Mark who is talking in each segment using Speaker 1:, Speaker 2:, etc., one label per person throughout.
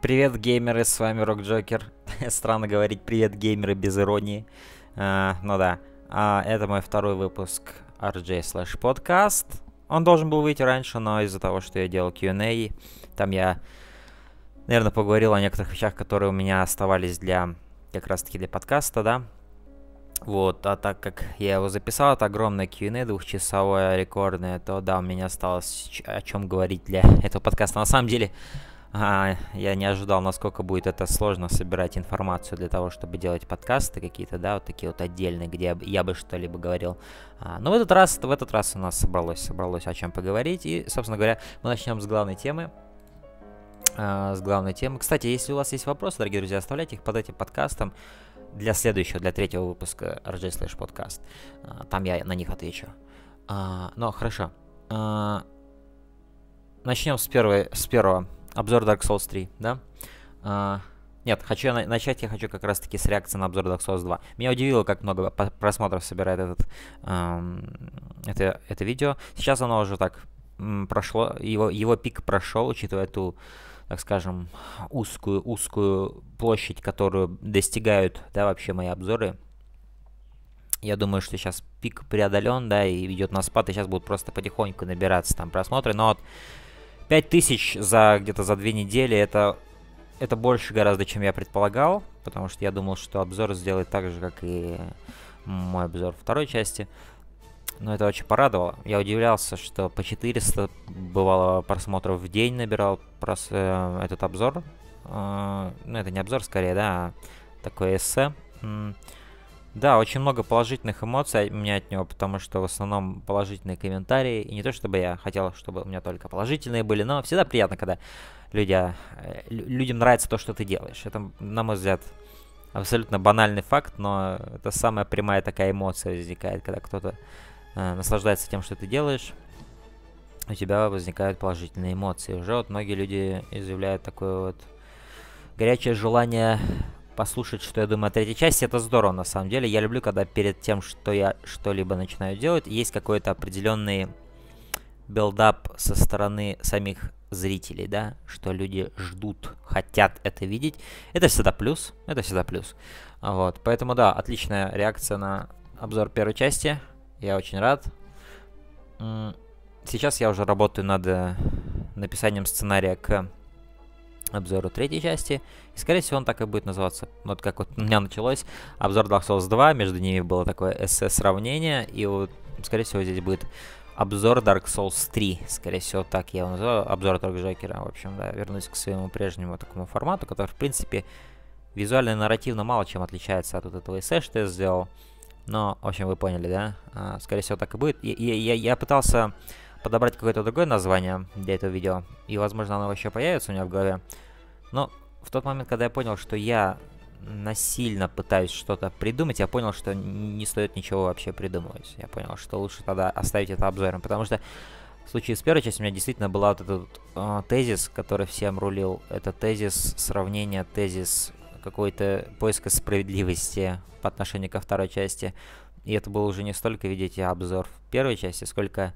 Speaker 1: Привет, геймеры, с вами Рок Джокер. Странно говорить привет, геймеры, без иронии. А, ну да, а, это мой второй выпуск RJ Slash Podcast. Он должен был выйти раньше, но из-за того, что я делал Q&A, там я, наверное, поговорил о некоторых вещах, которые у меня оставались для, как раз-таки для подкаста, да. Вот, а так как я его записал, это огромное Q&A, двухчасовое, рекордное, то да, у меня осталось о чем говорить для этого подкаста. На самом деле, а, я не ожидал, насколько будет это сложно собирать информацию для того, чтобы делать подкасты какие-то, да, вот такие вот отдельные, где я бы что-либо говорил. А, но в этот раз, в этот раз у нас собралось, собралось о чем поговорить. И, собственно говоря, мы начнем с главной темы. А, с главной темы. Кстати, если у вас есть вопросы, дорогие друзья, оставляйте их под этим подкастом для следующего, для третьего выпуска RJ Slash подкаст. А, там я на них отвечу. А, но хорошо. А, начнем с, первой, с первого обзор Dark Souls 3, да? А, нет, хочу на начать я хочу как раз-таки с реакции на обзор Dark Souls 2. Меня удивило, как много просмотров собирает этот, эм, это, это видео. Сейчас оно уже так прошло, его, его пик прошел, учитывая ту, так скажем, узкую, узкую площадь, которую достигают, да, вообще мои обзоры. Я думаю, что сейчас пик преодолен, да, и идет на спад, и сейчас будут просто потихоньку набираться там просмотры. Но вот 5000 за где-то за две недели это, это больше гораздо, чем я предполагал, потому что я думал, что обзор сделает так же, как и мой обзор второй части. Но это очень порадовало. Я удивлялся, что по 400 бывало просмотров в день набирал прос, э, этот обзор. Э, ну, это не обзор скорее, да, а такое эссе. Да, очень много положительных эмоций у меня от него, потому что в основном положительные комментарии. И не то, чтобы я хотел, чтобы у меня только положительные были, но всегда приятно, когда люди, э, людям нравится то, что ты делаешь. Это, на мой взгляд, абсолютно банальный факт, но это самая прямая такая эмоция возникает, когда кто-то э, наслаждается тем, что ты делаешь. У тебя возникают положительные эмоции. Уже вот многие люди изъявляют такое вот горячее желание послушать, что я думаю о третьей части. Это здорово, на самом деле. Я люблю, когда перед тем, что я что-либо начинаю делать, есть какой-то определенный build-up со стороны самих зрителей, да, что люди ждут, хотят это видеть. Это всегда плюс, это всегда плюс. Вот, поэтому, да, отличная реакция на обзор первой части. Я очень рад. Сейчас я уже работаю над э, написанием сценария к обзору третьей части. И, скорее всего, он так и будет называться. Вот как вот у меня началось обзор Dark Souls 2, между ними было такое эссе-сравнение, и вот, скорее всего, здесь будет обзор Dark Souls 3, скорее всего, так я его называю, обзор Торг Джокера. В общем, да, вернусь к своему прежнему такому формату, который, в принципе, визуально и нарративно мало чем отличается от вот этого эссе, что я сделал. Но, в общем, вы поняли, да? А, скорее всего, так и будет. Я, я, я пытался подобрать какое-то другое название для этого видео, и, возможно, оно вообще появится у меня в голове. Но в тот момент, когда я понял, что я насильно пытаюсь что-то придумать, я понял, что не стоит ничего вообще придумывать. Я понял, что лучше тогда оставить это обзором, потому что в случае с первой частью у меня действительно был вот этот э, тезис, который всем рулил. Это тезис сравнения, тезис какой-то поиска справедливости по отношению ко второй части. И это был уже не столько, видите, обзор в первой части, сколько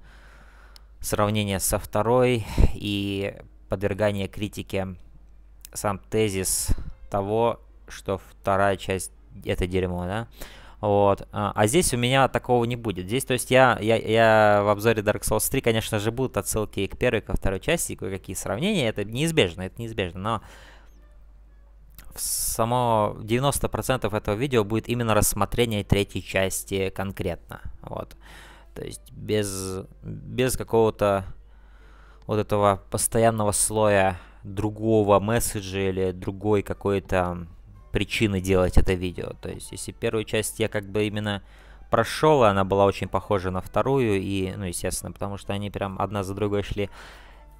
Speaker 1: сравнение со второй и подвергание критике сам тезис того, что вторая часть это дерьмо, да. Вот. А, а здесь у меня такого не будет. Здесь, то есть, я, я, я в обзоре Dark Souls 3, конечно же, будут отсылки к первой, ко второй части, и кое-какие сравнения. Это неизбежно, это неизбежно. Но само 90% этого видео будет именно рассмотрение третьей части конкретно. Вот. То есть без, без какого-то вот этого постоянного слоя другого месседжа или другой какой-то причины делать это видео. То есть если первую часть я как бы именно прошел, она была очень похожа на вторую, и, ну, естественно, потому что они прям одна за другой шли,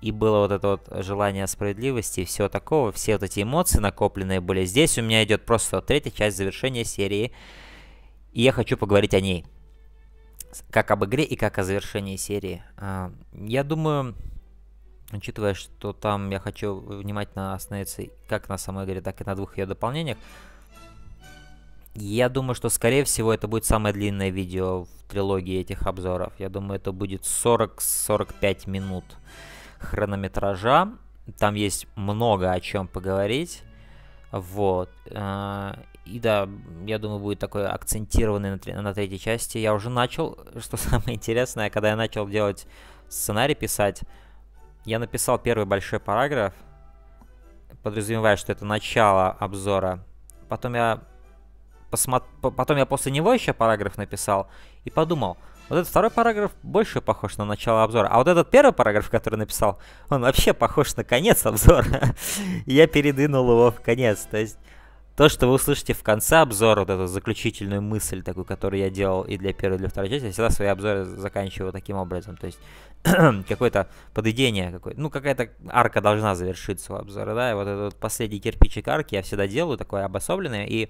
Speaker 1: и было вот это вот желание справедливости и всего такого, все вот эти эмоции накопленные были. Здесь у меня идет просто третья часть завершения серии, и я хочу поговорить о ней как об игре и как о завершении серии. А, я думаю, учитывая, что там я хочу внимательно остановиться как на самой игре, так и на двух ее дополнениях, я думаю, что, скорее всего, это будет самое длинное видео в трилогии этих обзоров. Я думаю, это будет 40-45 минут хронометража. Там есть много о чем поговорить. Вот. И да, я думаю, будет такой акцентированный на, на третьей части. Я уже начал, что самое интересное, когда я начал делать сценарий писать, я написал первый большой параграф, подразумевая, что это начало обзора. Потом я посмотр... потом я после него еще параграф написал и подумал, вот этот второй параграф больше похож на начало обзора. А вот этот первый параграф, который написал, он вообще похож на конец обзора. я передвинул его в конец. То есть то, что вы услышите в конце обзора, вот эту заключительную мысль такую, которую я делал и для первой, и для второй части, я всегда свои обзоры заканчиваю таким образом. То есть какое-то подведение, какое ну какая-то арка должна завершиться у обзора, да, и вот этот последний кирпичик арки я всегда делаю, такое обособленное, и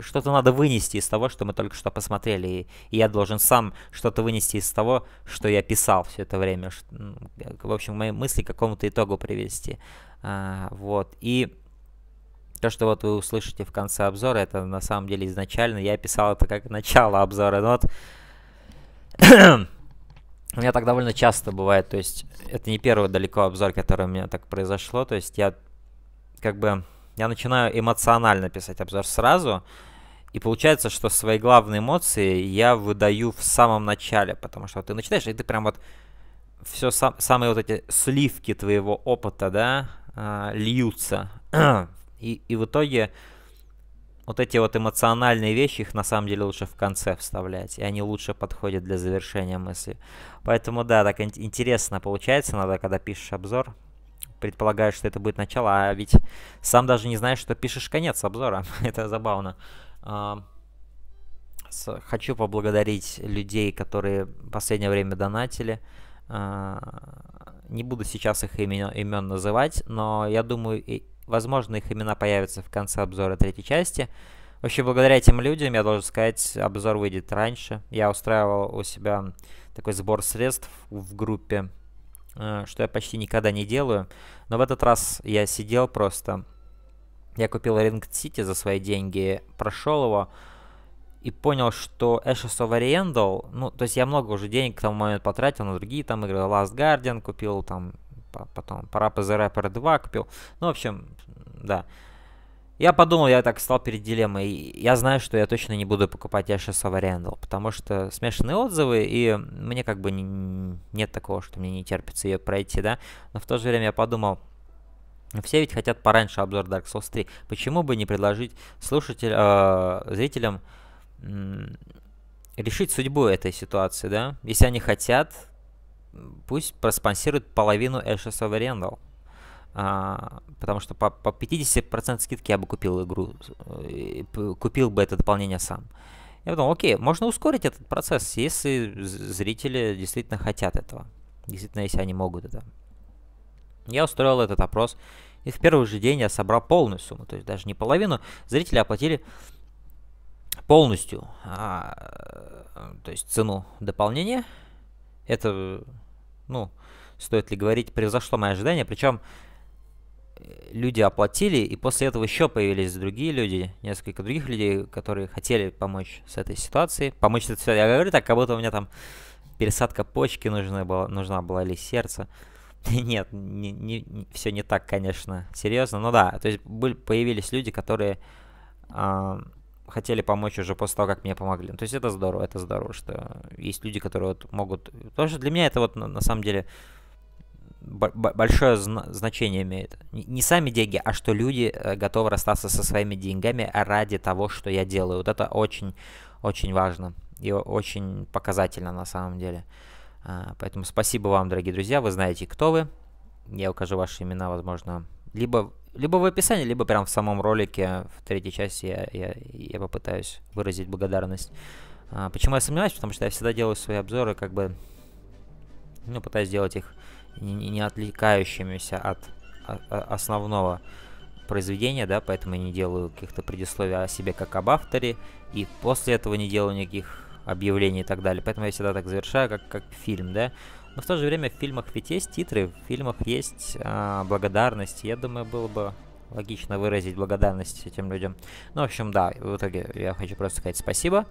Speaker 1: что-то надо вынести из того, что мы только что посмотрели, и, я должен сам что-то вынести из того, что я писал все это время, в общем, мои мысли к какому-то итогу привести, а, вот, и то, что вот вы услышите в конце обзора, это на самом деле изначально я писал это как начало обзора, но вот у меня так довольно часто бывает, то есть это не первый далеко обзор, который у меня так произошло, то есть я как бы я начинаю эмоционально писать обзор сразу, и получается, что свои главные эмоции я выдаю в самом начале, потому что ты начинаешь, и ты прям вот все сам, самые вот эти сливки твоего опыта, да, э, льются. И, и в итоге вот эти вот эмоциональные вещи, их на самом деле лучше в конце вставлять, и они лучше подходят для завершения мысли. Поэтому, да, так интересно получается, надо, когда пишешь обзор, предполагаешь, что это будет начало, а ведь сам даже не знаешь, что пишешь конец обзора. это забавно. А, хочу поблагодарить людей, которые в последнее время донатили. А, не буду сейчас их имен, имен называть, но я думаю, возможно, их имена появятся в конце обзора третьей части. Вообще, благодаря этим людям, я должен сказать, обзор выйдет раньше. Я устраивал у себя такой сбор средств в группе Э, что я почти никогда не делаю. Но в этот раз я сидел просто. Я купил Ring City за свои деньги, прошел его и понял, что Ashes of Oriental, ну, то есть я много уже денег к тому моменту потратил на другие там игры. Last Guardian купил, там, потом Parappa the Rapper 2 купил. Ну, в общем, да. Я подумал, я так стал перед дилеммой. Я знаю, что я точно не буду покупать Ashes of Arendal, потому что смешанные отзывы, и мне как бы не, нет такого, что мне не терпится ее пройти, да. Но в то же время я подумал, все ведь хотят пораньше обзор Dark Souls 3. Почему бы не предложить слушатель, э, зрителям решить судьбу этой ситуации, да? Если они хотят, пусть проспонсируют половину Ashes of Arendal. А, потому что по, по 50% скидки я бы купил игру, э, купил бы это дополнение сам. Я подумал, окей, можно ускорить этот процесс, если зрители действительно хотят этого. Действительно, если они могут это. Я устроил этот опрос, и в первый же день я собрал полную сумму, то есть даже не половину. Зрители оплатили полностью, а, то есть цену дополнения. Это, ну, стоит ли говорить, превзошло мои ожидания. Причем люди оплатили, и после этого еще появились другие люди, несколько других людей, которые хотели помочь с этой ситуацией. Помочь с этой ситуацией. Я говорю так, как будто у меня там пересадка почки нужна была, нужна была или сердце. Нет, не, не, все не так, конечно, серьезно. Но да, то есть были, появились люди, которые э, хотели помочь уже после того, как мне помогли. То есть это здорово, это здорово, что есть люди, которые вот могут... Потому что для меня это вот на, на самом деле большое значение имеет. Не сами деньги, а что люди э, готовы расстаться со своими деньгами ради того, что я делаю. Вот это очень, очень важно и очень показательно на самом деле. А, поэтому спасибо вам, дорогие друзья. Вы знаете, кто вы. Я укажу ваши имена, возможно, либо, либо в описании, либо прямо в самом ролике, в третьей части я, я, я попытаюсь выразить благодарность. А, почему я сомневаюсь? Потому что я всегда делаю свои обзоры, как бы, ну, пытаюсь сделать их не, не отвлекающимися от, от основного произведения, да, поэтому я не делаю каких-то предисловий о себе как об авторе, и после этого не делаю никаких объявлений и так далее. Поэтому я всегда так завершаю, как, как фильм, да. Но в то же время в фильмах ведь есть титры, в фильмах есть а, благодарность. Я думаю, было бы логично выразить благодарность этим людям. Ну, в общем, да, в итоге я хочу просто сказать спасибо.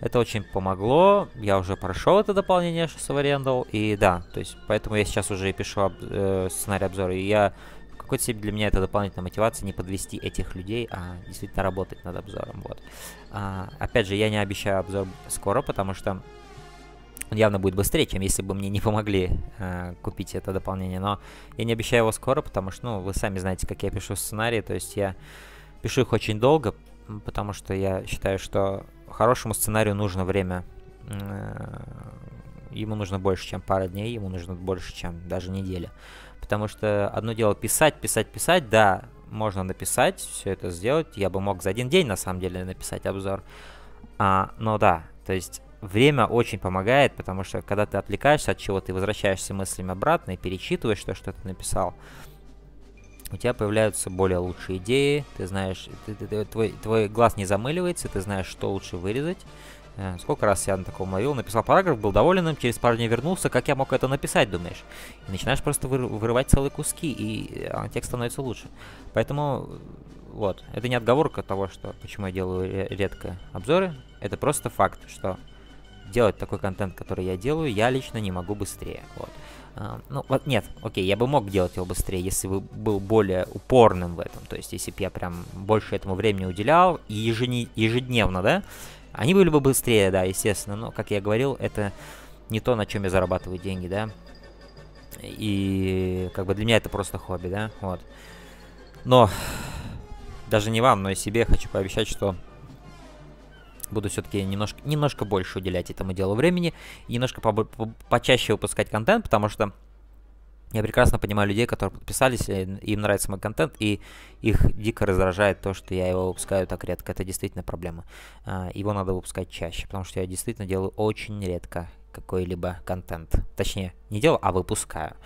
Speaker 1: Это очень помогло. Я уже прошел это дополнение в аренду. И да, то есть поэтому я сейчас уже пишу об, э, сценарий обзора. И я в какой-то степени для меня это дополнительная мотивация не подвести этих людей, а действительно работать над обзором. Вот. А, опять же, я не обещаю обзор скоро, потому что он явно будет быстрее, чем если бы мне не помогли э, купить это дополнение. Но я не обещаю его скоро, потому что, ну, вы сами знаете, как я пишу сценарии. То есть я пишу их очень долго, потому что я считаю, что хорошему сценарию нужно время. Э, ему нужно больше, чем пара дней, ему нужно больше, чем даже неделя. Потому что одно дело писать, писать, писать, да, можно написать, все это сделать. Я бы мог за один день, на самом деле, написать обзор. А, но да, то есть время очень помогает, потому что когда ты отвлекаешься от чего, ты возвращаешься мыслями обратно и перечитываешь то, что ты написал, у тебя появляются более лучшие идеи, ты знаешь, ты, ты, ты, твой, твой глаз не замыливается, ты знаешь, что лучше вырезать. Э, сколько раз я на таком ловил, написал параграф, был доволен им, через пару дней вернулся, как я мог это написать, думаешь? И начинаешь просто выр вырывать целые куски, и а, текст становится лучше. Поэтому, вот, это не отговорка того, что почему я делаю редко обзоры, это просто факт, что делать такой контент, который я делаю, я лично не могу быстрее. Вот. Uh, ну, вот нет, окей, я бы мог делать его быстрее, если бы был более упорным в этом. То есть, если бы я прям больше этому времени уделял, и ежедне, ежедневно, да, они были бы быстрее, да, естественно. Но, как я говорил, это не то, на чем я зарабатываю деньги, да. И как бы для меня это просто хобби, да, вот. Но даже не вам, но и себе хочу пообещать, что Буду все-таки немножко, немножко больше уделять этому делу времени, немножко по по почаще выпускать контент, потому что я прекрасно понимаю людей, которые подписались, им нравится мой контент, и их дико раздражает то, что я его выпускаю так редко. Это действительно проблема. А, его надо выпускать чаще, потому что я действительно делаю очень редко какой-либо контент. Точнее, не делаю, а выпускаю.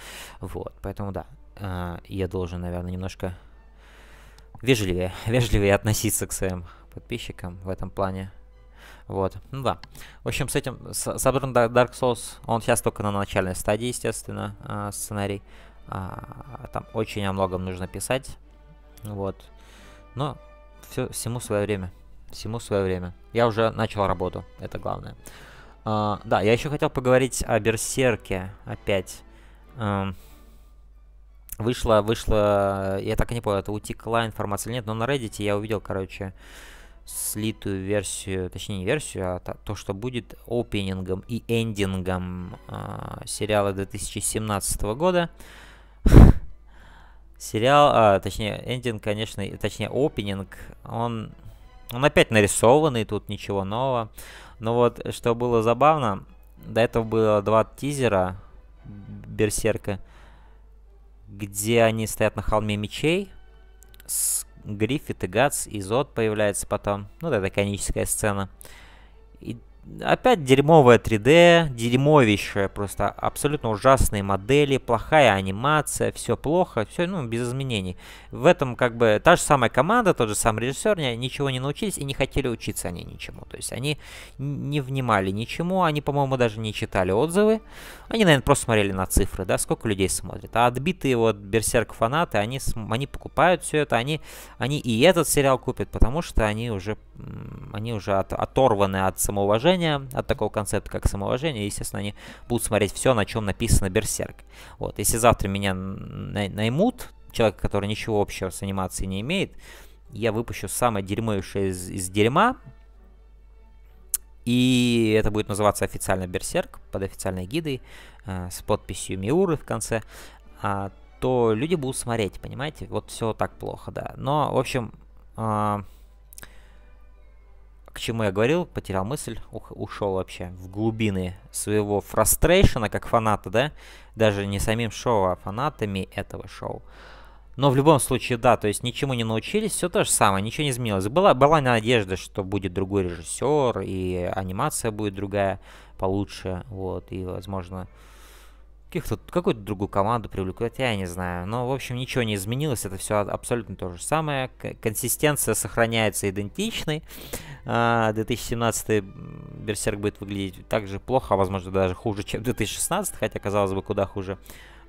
Speaker 1: Вот, поэтому да, а, я должен, наверное, немножко вежливее, вежливее относиться к своим подписчикам в этом плане. Вот, ну да. В общем, с этим, с, с Dark Souls, он сейчас только на начальной стадии, естественно, э, сценарий. А, там очень о многом нужно писать. Вот. Но все, всему свое время. Всему свое время. Я уже начал работу, это главное. А, да, я еще хотел поговорить о Берсерке опять. Вышла, вышла, я так и не понял, это утекла информация или нет, но на Reddit я увидел, короче, слитую версию, точнее не версию, а то, что будет опенингом и эндингом э, сериала 2017 года. Сериал, а, точнее, эндинг, конечно, точнее, опенинг, он, он опять нарисованный, тут ничего нового. Но вот, что было забавно, до этого было два тизера Берсерка, где они стоят на холме мечей с Гриффит и Гац, и Зод появляется потом. Ну, это коническая сцена. И Опять дерьмовая 3D, дерьмовейшая, просто абсолютно ужасные модели, плохая анимация, все плохо, все, ну, без изменений. В этом как бы та же самая команда, тот же самый режиссер, ничего не научились и не хотели учиться они ничему. То есть они не внимали ничему, они, по-моему, даже не читали отзывы. Они, наверное, просто смотрели на цифры, да, сколько людей смотрит. А отбитые вот берсерк фанаты, они, они покупают все это, они, они и этот сериал купят, потому что они уже, они уже от, оторваны от самоуважения от такого концепта, как самоуважение, естественно, они будут смотреть все, на чем написано Берсерк. Вот, если завтра меня наймут, человек, который ничего общего с анимацией не имеет, я выпущу самое дерьмовейшее из, из дерьма, и это будет называться официально Берсерк, под официальной гидой, э, с подписью Миуры в конце, а, то люди будут смотреть, понимаете? Вот все так плохо, да. Но, в общем, э, к чему я говорил, потерял мысль, ух, ушел вообще в глубины своего фрустрейшена как фаната, да, даже не самим шоу, а фанатами этого шоу. Но в любом случае, да, то есть ничему не научились, все то же самое, ничего не изменилось. Была, была надежда, что будет другой режиссер, и анимация будет другая, получше, вот, и, возможно, каких-то, какую-то другую команду привлекут, я не знаю. Но, в общем, ничего не изменилось, это все абсолютно то же самое. Консистенция сохраняется идентичной. 2017 а, Берсерк будет выглядеть так же плохо, а возможно даже хуже, чем 2016, хотя, казалось бы, куда хуже.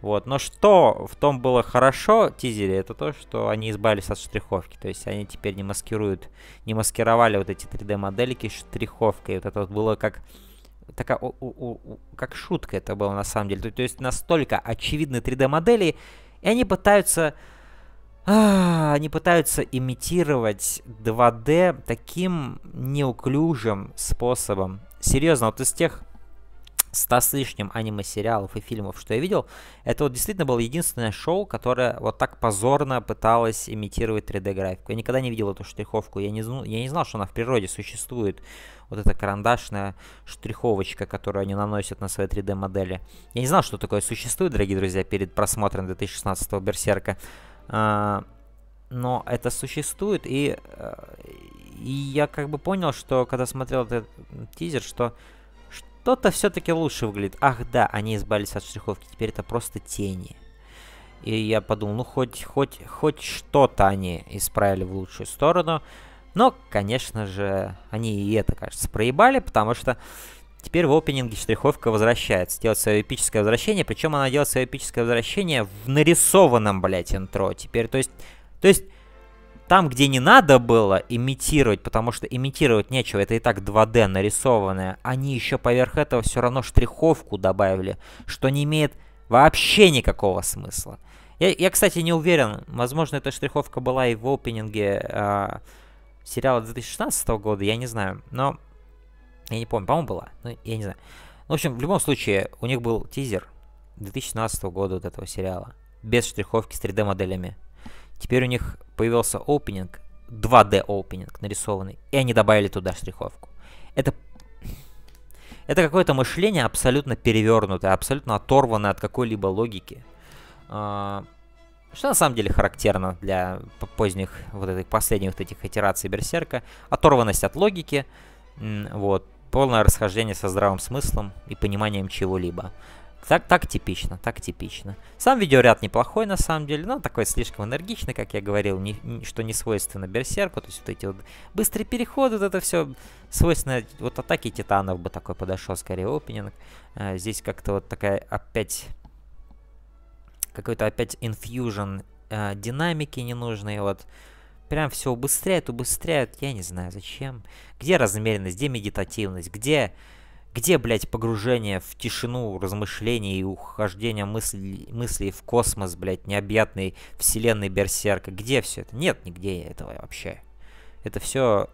Speaker 1: Вот. Но что в том было хорошо, тизере, это то, что они избавились от штриховки. То есть они теперь не маскируют, не маскировали вот эти 3D-модельки штриховкой. Вот это вот было как такая, у, у, у, как шутка это было на самом деле. То, то есть настолько очевидные 3D-модели, и они пытаются... А, они пытаются имитировать 2D таким неуклюжим способом. Серьезно, вот из тех 100 с лишним аниме-сериалов и фильмов, что я видел, это вот действительно было единственное шоу, которое вот так позорно пыталось имитировать 3D-графику. Я никогда не видел эту штриховку, я не, я не знал, что она в природе существует. Вот эта карандашная штриховочка, которую они наносят на свои 3D-модели. Я не знал, что такое существует, дорогие друзья, перед просмотром 2016 Берсерка. А, но это существует, и, э, и я как бы понял, что когда смотрел этот тизер, что что-то все-таки лучше выглядит. Ах да, они избавились от штриховки, теперь это просто тени. И я подумал, ну хоть, хоть, хоть что-то они исправили в лучшую сторону. Но, конечно же, они и это, кажется, проебали, потому что теперь в опенинге штриховка возвращается, делает свое эпическое возвращение, причем она делает свое эпическое возвращение в нарисованном, блядь, интро. Теперь, то есть, то есть, там, где не надо было имитировать, потому что имитировать нечего, это и так 2D нарисованное, они еще поверх этого все равно штриховку добавили, что не имеет вообще никакого смысла. Я, я кстати, не уверен, возможно, эта штриховка была и в опенинге э, сериала 2016 года, я не знаю, но я не помню, по-моему, была, но я не знаю. В общем, в любом случае, у них был тизер 2016 года вот этого сериала, без штриховки с 3D-моделями. Теперь у них появился опенинг, 2D опенинг нарисованный, и они добавили туда штриховку. Это это какое-то мышление абсолютно перевернутое, абсолютно оторванное от какой-либо логики. А, что на самом деле характерно для поздних, вот этих последних вот этих итераций Берсерка. Оторванность от логики, вот, полное расхождение со здравым смыслом и пониманием чего-либо. Так, так типично, так типично. Сам видеоряд неплохой на самом деле, но такой слишком энергичный, как я говорил, не, не, что не свойственно Берсерку. То есть вот эти вот быстрые переходы, вот это все свойственно. Вот атаки титанов бы такой подошел, скорее, опенинг. А, здесь как-то вот такая опять... Какой-то опять инфьюжн а, динамики ненужной, вот. Прям все убыстряет, убыстряет, я не знаю зачем. Где размеренность, где медитативность, где где, блядь, погружение в тишину, размышления и ухождение мыслей, мыслей в космос, блядь, необъятной вселенной Берсерка? Где все это? Нет нигде этого вообще. Это все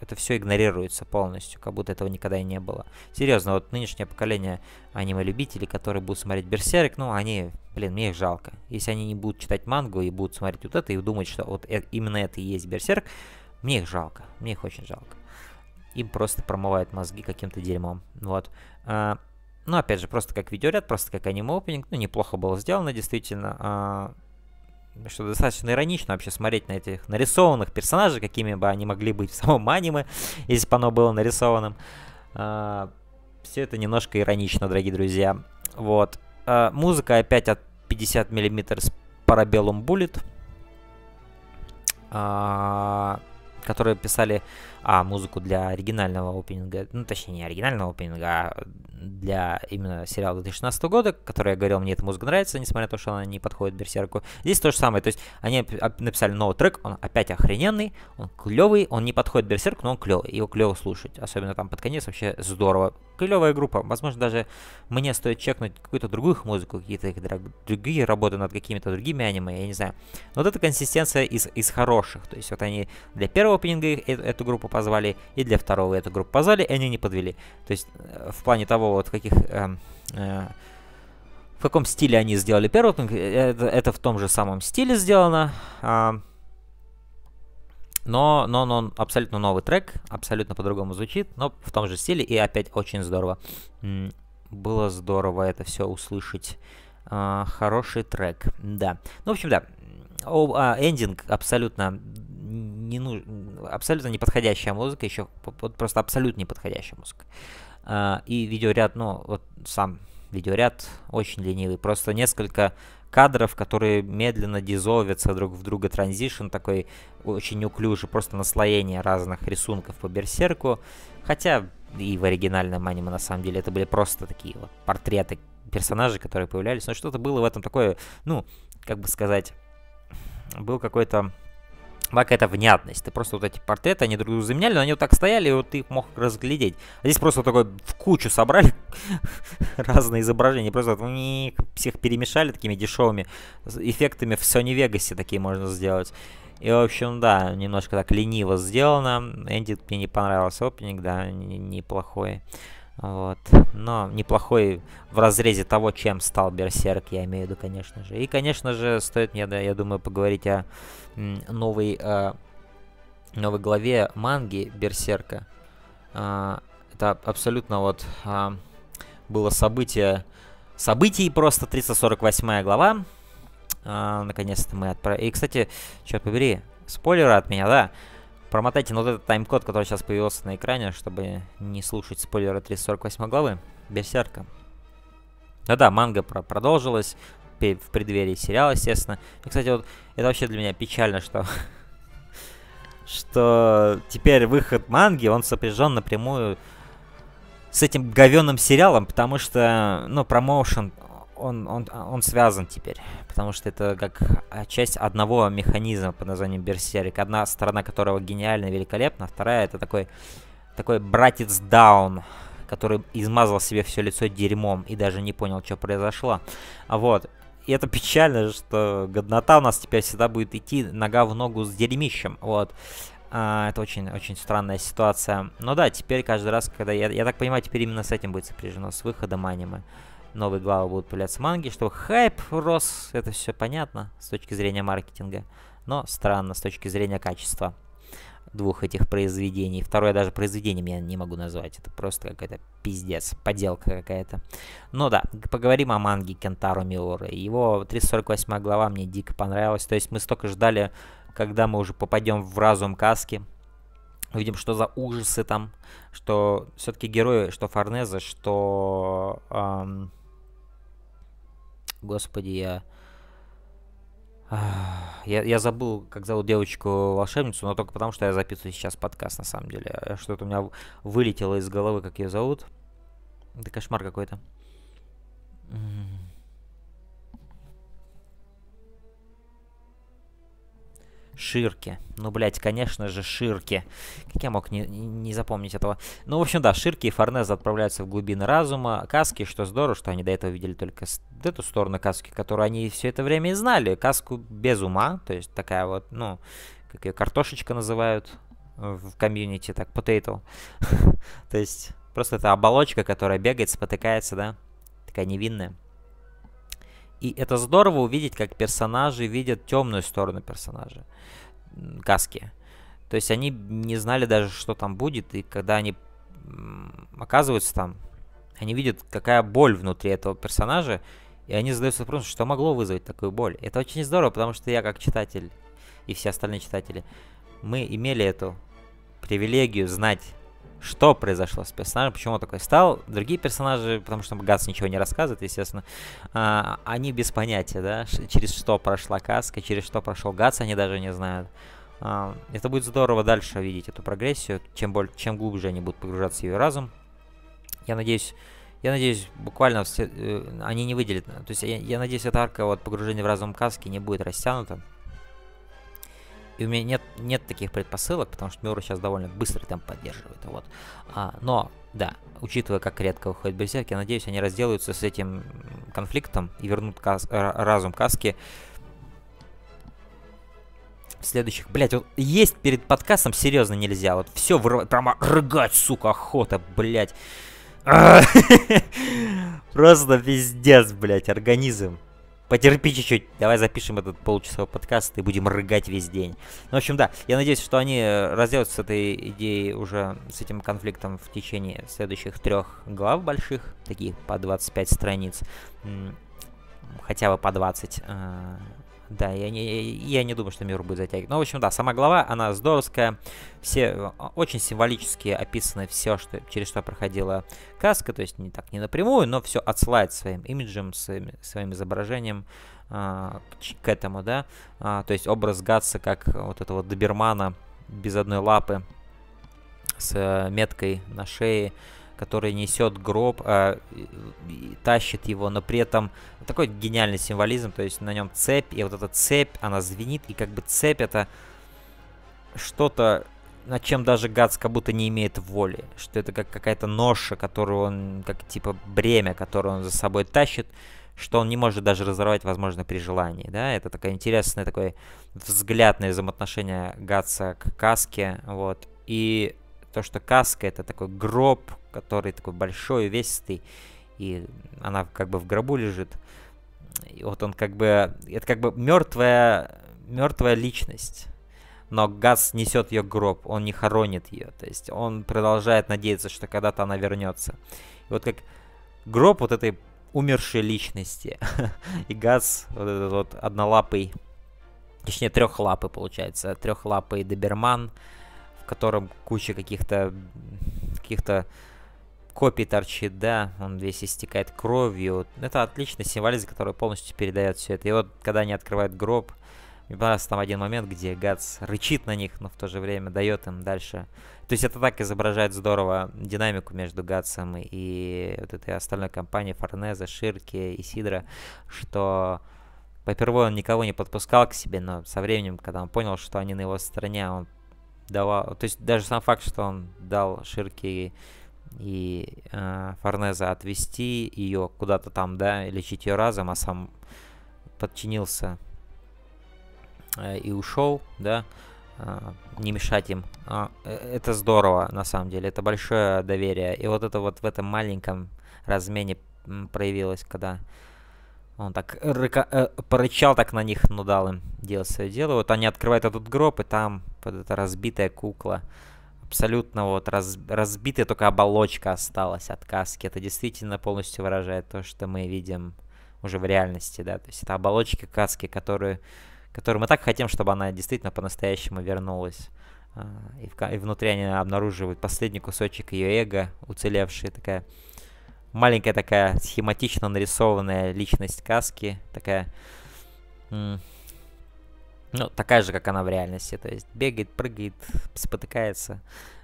Speaker 1: это все игнорируется полностью, как будто этого никогда и не было. Серьезно, вот нынешнее поколение аниме-любителей, которые будут смотреть Берсерк, ну, они, блин, мне их жалко. Если они не будут читать мангу и будут смотреть вот это и думать, что вот э именно это и есть Берсерк, мне их жалко, мне их очень жалко им просто промывают мозги каким-то дерьмом. Вот. А, ну, опять же, просто как видеоряд, просто как аниме-опенинг. Ну, неплохо было сделано, действительно. А, что достаточно иронично вообще смотреть на этих нарисованных персонажей, какими бы они могли быть в самом аниме, если бы оно было нарисованным. А, все это немножко иронично, дорогие друзья. Вот. Музыка опять от 50 мм с Bullet. А, которые писали а, музыку для оригинального опенинга, ну, точнее, не оригинального опенинга, а для именно сериала 2016 года, который я говорил, мне эта музыка нравится, несмотря на то, что она не подходит Берсерку. Здесь то же самое, то есть они написали новый трек, он опять охрененный, он клевый, он не подходит Берсерку, но он клевый, его клево слушать, особенно там под конец вообще здорово. Клевая группа, возможно, даже мне стоит чекнуть какую-то другую их музыку, какие-то их другие работы над какими-то другими аниме, я не знаю. Но вот эта консистенция из, из хороших, то есть вот они для первого опенинга эту группу позвали, и для второго эту группу позвали, и они не подвели. То есть э, в плане того, вот каких... Э, э, в каком стиле они сделали первый опенинг, э, это, это в том же самом стиле сделано. Э, но, но, но абсолютно новый трек, абсолютно по-другому звучит, но в том же стиле и опять очень здорово. Было здорово это все услышать. Uh, хороший трек, да. Ну, в общем, да. О, а, эндинг абсолютно не нуж... абсолютно неподходящая музыка, еще вот просто абсолютно неподходящая музыка. Uh, и видеоряд, ну, вот сам видеоряд очень ленивый. Просто несколько кадров, которые медленно дизолвятся друг в друга. Транзишн такой очень неуклюжий, просто наслоение разных рисунков по берсерку. Хотя и в оригинальном аниме на самом деле это были просто такие вот портреты персонажей, которые появлялись, но что-то было в этом такое, ну, как бы сказать, был какой-то какая-то внятность. Ты просто вот эти портреты, они друг друга заменяли, но они вот так стояли, и вот ты их мог разглядеть. А здесь просто такой в кучу собрали разные изображения, просто вот, всех перемешали такими дешевыми эффектами в Sony Vegas такие можно сделать. И, в общем, да, немножко так лениво сделано. Энди мне не понравился опенинг, да, неплохой. Вот. Но неплохой в разрезе того, чем стал Берсерк, я имею в виду, конечно же. И, конечно же, стоит мне, да, я думаю, поговорить о новой, э, новой главе манги Берсерка. Э, это абсолютно вот э, было событие, событий просто 348 глава. Э, Наконец-то мы отправили. И, кстати, черт побери, спойлеры от меня, да. Промотайте вот этот тайм-код, который сейчас появился на экране, чтобы не слушать спойлеры 348 главы Берсерка. Да-да, манга про продолжилась в преддверии сериала, естественно. И, кстати, вот это вообще для меня печально, что что теперь выход манги, он сопряжен напрямую с этим говенным сериалом, потому что, ну, промоушен, он, он, он связан теперь. Потому что это как часть одного механизма под названием Берсерик. Одна сторона которого гениальна, великолепна, а вторая это такой, такой братец Даун, который измазал себе все лицо дерьмом и даже не понял, что произошло. А вот. И это печально, что годнота у нас теперь всегда будет идти нога в ногу с дерьмищем. Вот. А, это очень-очень странная ситуация. Но да, теперь каждый раз, когда... Я, я так понимаю, теперь именно с этим будет сопряжено, с выходом аниме новые главы будут появляться манги, чтобы хайп рос, это все понятно с точки зрения маркетинга, но странно с точки зрения качества двух этих произведений. Второе даже произведением я не могу назвать, это просто какая-то пиздец, поделка какая-то. Но да, поговорим о манге Кентару Миоры. Его 348 глава мне дико понравилась, то есть мы столько ждали, когда мы уже попадем в разум Каски, увидим, что за ужасы там, что все-таки герои, что Форнеза, что эм, Господи, я... Я, я забыл, как зовут девочку-волшебницу, но только потому, что я записываю сейчас подкаст, на самом деле. Что-то у меня вылетело из головы, как ее зовут. Это кошмар какой-то. Ширки. Ну, блядь, конечно же, Ширки. Как я мог не, не запомнить этого? Ну, в общем, да, Ширки и Форнеза отправляются в глубины разума. Каски, что здорово, что они до этого видели только эту сторону Каски, которую они все это время и знали. Каску без ума, то есть такая вот, ну, как ее картошечка называют в комьюнити, так, potato. то есть просто это оболочка, которая бегает, спотыкается, да, такая невинная. И это здорово увидеть, как персонажи видят темную сторону персонажа. Каски. То есть они не знали даже, что там будет, и когда они оказываются там, они видят, какая боль внутри этого персонажа, и они задаются вопросом, что могло вызвать такую боль. Это очень здорово, потому что я как читатель и все остальные читатели, мы имели эту привилегию знать что произошло с персонажем, почему он такой стал. Другие персонажи, потому что Гац ничего не рассказывает, естественно, а, они без понятия, да, через что прошла Каска, через что прошел Гац, они даже не знают. А, это будет здорово дальше видеть эту прогрессию, чем, боль, чем глубже они будут погружаться в ее разум. Я надеюсь, я надеюсь, буквально все, э, они не выделят. То есть я, я надеюсь, эта арка вот погружения в разум Каски не будет растянута. И у меня нет, нет таких предпосылок, потому что Миура сейчас довольно быстро там поддерживает. Вот. А, но, да, учитывая, как редко выходит Берсерк, я надеюсь, они разделаются с этим конфликтом и вернут кас разум Каски в следующих... Блять, вот есть перед подкастом серьезно нельзя. Вот все вырывать, прямо рыгать, сука, охота, блять. Просто пиздец, блять, организм. Потерпи чуть-чуть, давай запишем этот получасовой подкаст и будем рыгать весь день. Ну, в общем, да, я надеюсь, что они разделаются с этой идеей уже, с этим конфликтом в течение следующих трех глав больших, таких по 25 страниц, хотя бы по 20. Да, я не, я не думаю, что мир будет затягивать. Ну, в общем, да, сама глава, она здоровская. Все а, очень символически описаны все, что, через что проходила каска. То есть не так, не напрямую, но все отсылает своим имиджем, своим, своим изображением а, к, к этому, да. А, то есть образ Гатса как вот этого добермана без одной лапы с меткой на шее который несет гроб, э, тащит его, но при этом такой гениальный символизм, то есть на нем цепь, и вот эта цепь, она звенит, и как бы цепь это что-то, над чем даже Гац как будто не имеет воли, что это как какая-то ноша, которую он, как типа бремя, которое он за собой тащит, что он не может даже разорвать, возможно, при желании, да, это такой интересный такой взгляд на взаимоотношения Гатса к Каске, вот, и то, что Каска это такой гроб, который такой большой, увесистый, и она как бы в гробу лежит, и вот он как бы, это как бы мертвая, мертвая личность, но Газ несет ее гроб, он не хоронит ее, то есть он продолжает надеяться, что когда-то она вернется. И вот как гроб вот этой умершей личности. И Газ, вот этот вот однолапый, точнее трехлапый получается, трехлапый доберман, котором куча каких-то каких-то копий торчит, да, он весь истекает кровью. Это отличный символизм, который полностью передает все это. И вот, когда они открывают гроб, мне понравился там один момент, где Гац рычит на них, но в то же время дает им дальше. То есть это так изображает здорово динамику между Гатсом и вот этой остальной компанией Форнеза, Ширки и Сидра, что попервой он никого не подпускал к себе, но со временем, когда он понял, что они на его стороне, он давал... То есть даже сам факт, что он дал Ширке и э, Форнеза отвести ее куда-то там, да, лечить ее разом, а сам подчинился Э, и ушел, да, а, не мешать им. А, э, это здорово, на самом деле, это большое доверие. И вот это вот в этом маленьком размене проявилось, когда он так рыка, э, порычал так на них, но дал им делать свое дело. Вот они открывают этот гроб, и там вот эта разбитая кукла, абсолютно вот раз, разбитая только оболочка осталась от каски. Это действительно полностью выражает то, что мы видим уже в реальности, да. То есть это оболочка каски, которую которую мы так хотим, чтобы она действительно по-настоящему вернулась. А, и, в, и внутри они обнаруживают последний кусочек ее эго, уцелевший, такая маленькая такая схематично нарисованная личность Каски, такая, ну, такая же, как она в реальности, то есть бегает, прыгает, спотыкается.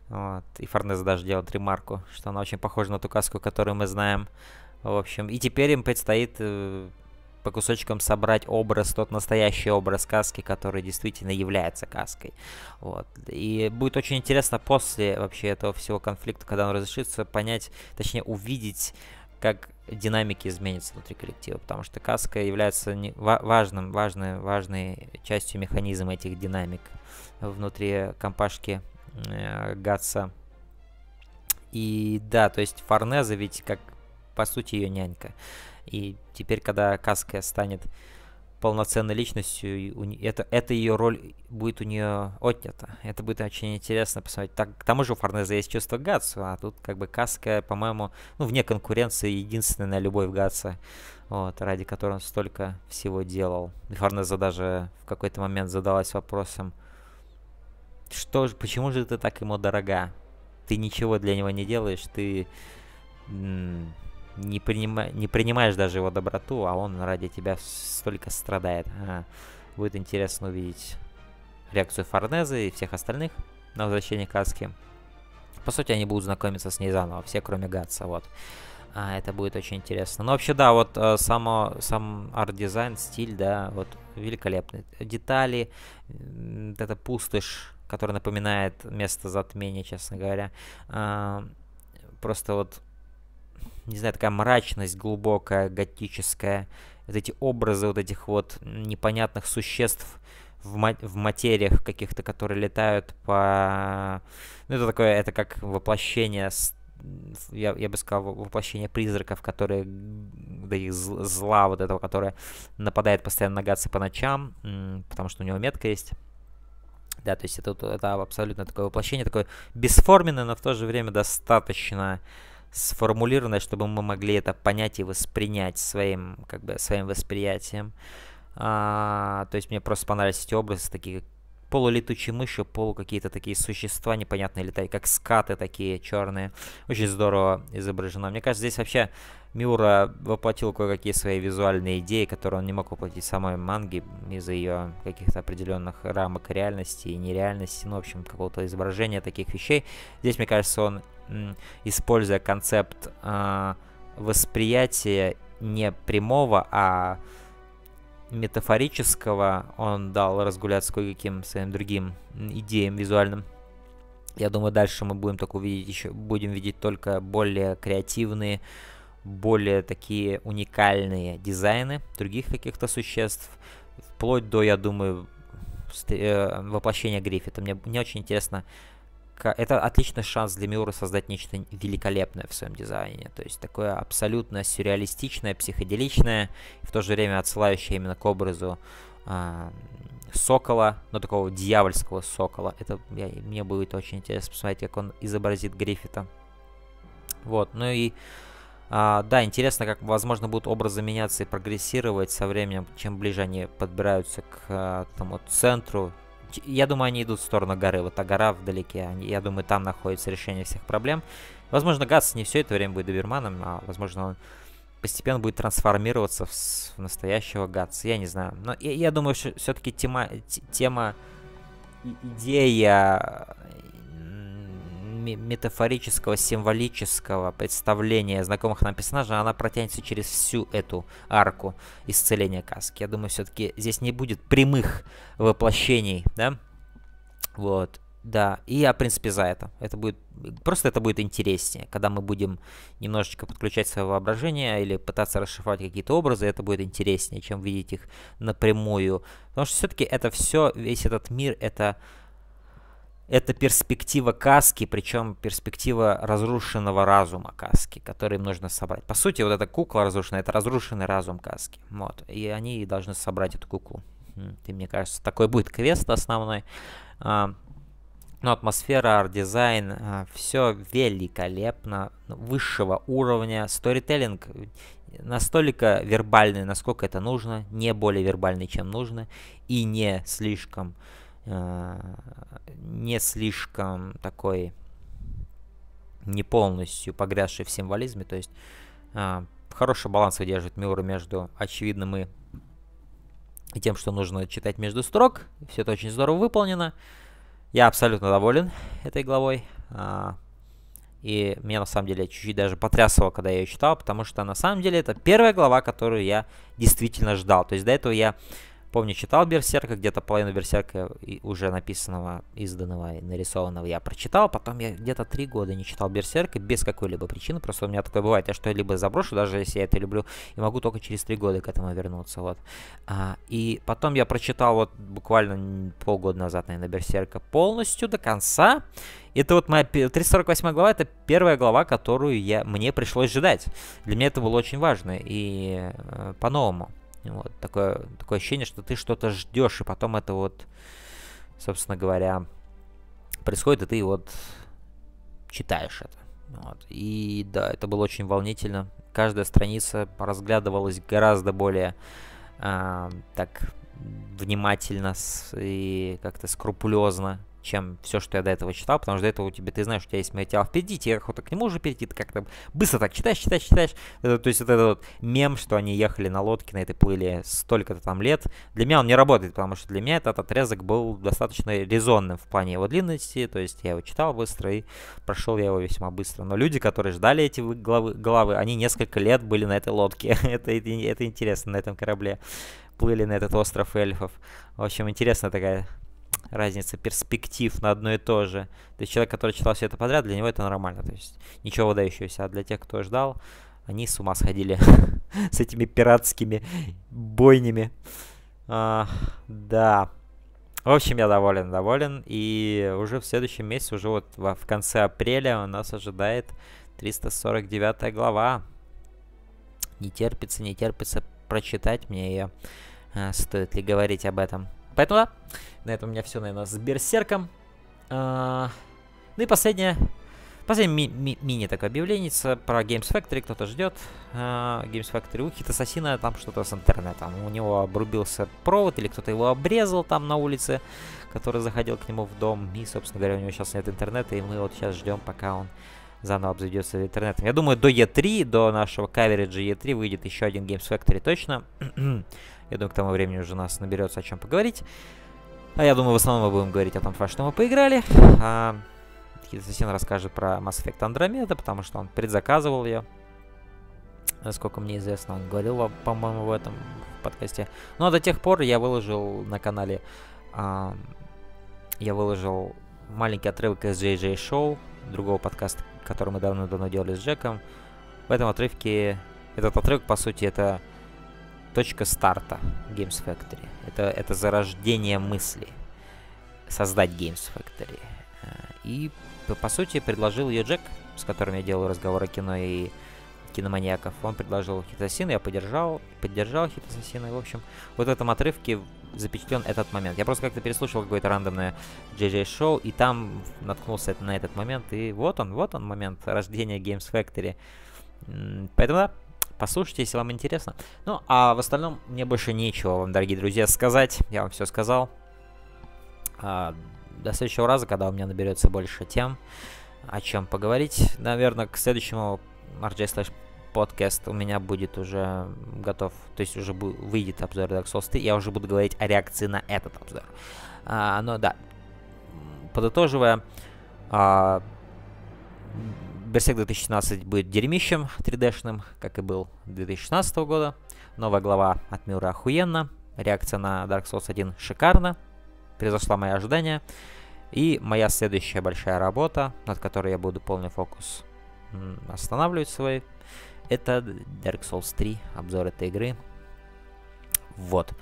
Speaker 1: Вот. И Форнез даже делает ремарку, что она очень похожа на ту каску, которую мы знаем. В общем, и теперь им предстоит э, по кусочкам собрать образ, тот настоящий образ сказки, который действительно является каской. Вот. И будет очень интересно после вообще этого всего конфликта, когда он разрешится, понять, точнее увидеть, как динамики изменятся внутри коллектива, потому что каска является не, важным, важной, важной частью механизма этих динамик внутри компашки э, Гатса. И да, то есть Форнеза ведь как по сути ее нянька. И теперь, когда Каска станет полноценной личностью, это, это ее роль будет у нее отнята. Это будет очень интересно посмотреть. Так, к тому же у Форнеза есть чувство Гатсу, а тут как бы Каска, по-моему, ну, вне конкуренции, единственная любовь Гатса, вот, ради которой он столько всего делал. И Форнеза даже в какой-то момент задалась вопросом, что же, почему же ты так ему дорога? Ты ничего для него не делаешь, ты не, принима, не принимаешь даже его доброту, а он ради тебя столько страдает. А, будет интересно увидеть реакцию Форнеза и всех остальных на возвращение Каски. По сути, они будут знакомиться с ней заново, все кроме Гатса, вот. А, это будет очень интересно. Но вообще, да, вот э, само, сам арт-дизайн, стиль, да, вот великолепный. Детали, э, это пустошь, которая напоминает место затмения, честно говоря. Э, просто вот не знаю, такая мрачность глубокая, готическая, вот эти образы вот этих вот непонятных существ в, ма- в материях каких-то, которые летают по... Ну, это такое, это как воплощение, я, я бы сказал, воплощение призраков, которые, да их зла вот этого, которое нападает постоянно на Гатса по ночам, потому что у него метка есть. Да, то есть это, это абсолютно такое воплощение, такое бесформенное, но в то же время достаточно сформулированное, чтобы мы могли это понять и воспринять своим, как бы, своим восприятием. А, то есть мне просто понравились эти образы, такие полулетучие мыши, полу какие-то такие существа непонятные летают, как скаты такие черные. Очень здорово изображено. Мне кажется, здесь вообще Миура воплотил кое-какие свои визуальные идеи, которые он не мог воплотить в самой манге из-за ее каких-то определенных рамок реальности и нереальности, ну, в общем, какого-то изображения таких вещей. Здесь, мне кажется, он, используя концепт э, восприятия не прямого, а метафорического, он дал разгуляться кое-каким своим другим идеям визуальным. Я думаю, дальше мы будем только увидеть еще, будем видеть только более креативные, более такие уникальные дизайны других каких-то существ, вплоть до, я думаю, э, воплощения Гриффита. Мне не очень интересно, это отличный шанс для Миуры создать нечто великолепное в своем дизайне. То есть такое абсолютно сюрреалистичное, психоделичное, в то же время отсылающее именно к образу э, сокола, но такого дьявольского сокола. Это я, мне будет очень интересно посмотреть, как он изобразит Гриффита. Вот, ну и а, да, интересно, как, возможно, будут образы меняться и прогрессировать со временем, чем ближе они подбираются к а, тому центру. Я думаю, они идут в сторону горы. Вот та гора вдалеке. Они, я думаю, там находится решение всех проблем. Возможно, Гатс не все это время будет доберманом, а возможно, он постепенно будет трансформироваться в, в настоящего Гатса. Я не знаю. Но я, я думаю, что все-таки тема, тема, идея метафорического, символического представления знакомых нам персонажей, она протянется через всю эту арку исцеления каски. Я думаю, все-таки здесь не будет прямых воплощений, да? Вот. Да, и я, в принципе, за это. Это будет просто это будет интереснее, когда мы будем немножечко подключать свое воображение или пытаться расшифровать какие-то образы, это будет интереснее, чем видеть их напрямую. Потому что все-таки это все, весь этот мир, это это перспектива каски, причем перспектива разрушенного разума каски, который им нужно собрать. По сути, вот эта кукла разрушенная, это разрушенный разум каски. Вот. И они должны собрать эту куклу. И мне кажется, такой будет квест основной. А, ну, атмосфера, арт-дизайн, а, все великолепно, высшего уровня. Сторителлинг настолько вербальный, насколько это нужно, не более вербальный, чем нужно, и не слишком Э, не слишком такой не полностью погрязший в символизме, то есть э, хороший баланс выдерживает Миура между очевидным и, и тем, что нужно читать между строк. Все это очень здорово выполнено. Я абсолютно доволен этой главой. А, и меня на самом деле чуть-чуть даже потрясывало, когда я ее читал, потому что на самом деле это первая глава, которую я действительно ждал. То есть до этого я Помню, читал Берсерка, где-то половину Берсерка уже написанного, изданного и нарисованного я прочитал. Потом я где-то три года не читал Берсерка без какой-либо причины. Просто у меня такое бывает, я что-либо заброшу, даже если я это люблю, и могу только через три года к этому вернуться. Вот. А, и потом я прочитал вот буквально полгода назад, наверное, Берсерка полностью до конца. Это вот моя 348 глава, это первая глава, которую я, мне пришлось ждать. Для меня это было очень важно и э, по-новому. Вот, такое, такое ощущение, что ты что-то ждешь, и потом это вот, собственно говоря, происходит, и ты вот читаешь это. Вот. И да, это было очень волнительно. Каждая страница разглядывалась гораздо более э, так внимательно и как-то скрупулезно, чем все, что я до этого читал, потому что до этого у тебя, ты знаешь, у тебя есть материал впереди, тебе охота к нему уже перейти, ты как-то быстро так читаешь, читаешь, читаешь. Это, то есть этот вот мем, что они ехали на лодке, на этой плыли столько-то там лет, для меня он не работает, потому что для меня этот отрезок был достаточно резонным в плане его длинности, то есть я его читал быстро и прошел я его весьма быстро. Но люди, которые ждали эти главы, главы они несколько лет были на этой лодке, это, это, это интересно, на этом корабле плыли на этот остров эльфов. В общем, интересная такая разница перспектив на одно и то же. То есть человек, который читал все это подряд, для него это нормально. То есть ничего выдающегося. А для тех, кто ждал, они с ума сходили с этими пиратскими бойнями. Да. В общем, я доволен, доволен. И уже в следующем месяце, уже вот в, конце апреля у нас ожидает 349 глава. Не терпится, не терпится прочитать мне ее. А, стоит ли говорить об этом? Поэтому да, на этом у меня все, наверное, с Берсерком. А, ну и последнее, ми- мини такое объявление про Games Factory, кто-то ждет. Uh, Games Factory у Хит Ассасина там что-то с интернетом. У него обрубился провод или кто-то его обрезал там на улице, который заходил к нему в дом. И, собственно говоря, у него сейчас нет интернета, и мы вот сейчас ждем, пока он заново обзаведется интернетом. Я думаю, до E3, до нашего кавериджа E3 выйдет еще один Games Factory точно. я думаю, к тому времени уже нас наберется о чем поговорить. А я думаю, в основном мы будем говорить о том, что мы поиграли. А, Ассасин расскажет про Mass Effect Andromeda, потому что он предзаказывал ее. Насколько мне известно, он говорил, по-моему, в этом подкасте. Но до тех пор я выложил на канале... А, я выложил маленький отрывок из JJ Show, другого подкаста, который мы давно-давно делали с Джеком. В этом отрывке... Этот отрывок, по сути, это точка старта Games Factory. Это, это зарождение мысли. Создать Games Factory. Э, и, по сути, предложил ее Джек, с которым я делаю разговоры кино и киноманьяков. Он предложил Хит я поддержал, поддержал Хит и, в общем, вот в этом отрывке запечатлен этот момент. Я просто как-то переслушал какое-то рандомное JJ шоу, и там наткнулся на этот момент, и вот он, вот он момент рождения Games Factory. Поэтому да, послушайте, если вам интересно. Ну, а в остальном мне больше нечего вам, дорогие друзья, сказать. Я вам все сказал. А, до следующего раза, когда у меня наберется больше тем, о чем поговорить. Наверное, к следующему RJ Slash подкаст у меня будет уже готов, то есть уже выйдет обзор Dark Souls 3, я уже буду говорить о реакции на этот обзор. А, но да, подытоживая, а, Berserk 2017 будет дерьмищем 3D-шным, как и был 2016 года. Новая глава от Мюра охуенно. Реакция на Dark Souls 1 шикарна. Превзошла мои ожидания. И моя следующая большая работа, над которой я буду полный фокус останавливать свой, это Dark Souls 3, обзор этой игры. Вот.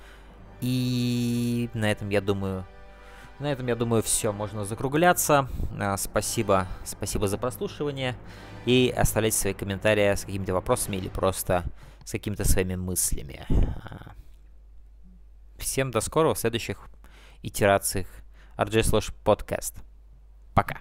Speaker 1: И на этом, я думаю, на этом, я думаю, все. Можно закругляться. А, спасибо, спасибо за прослушивание. И оставляйте свои комментарии с какими-то вопросами или просто с какими-то своими мыслями. А, всем до скорого в следующих итерациях RJ Slash Podcast. Пока.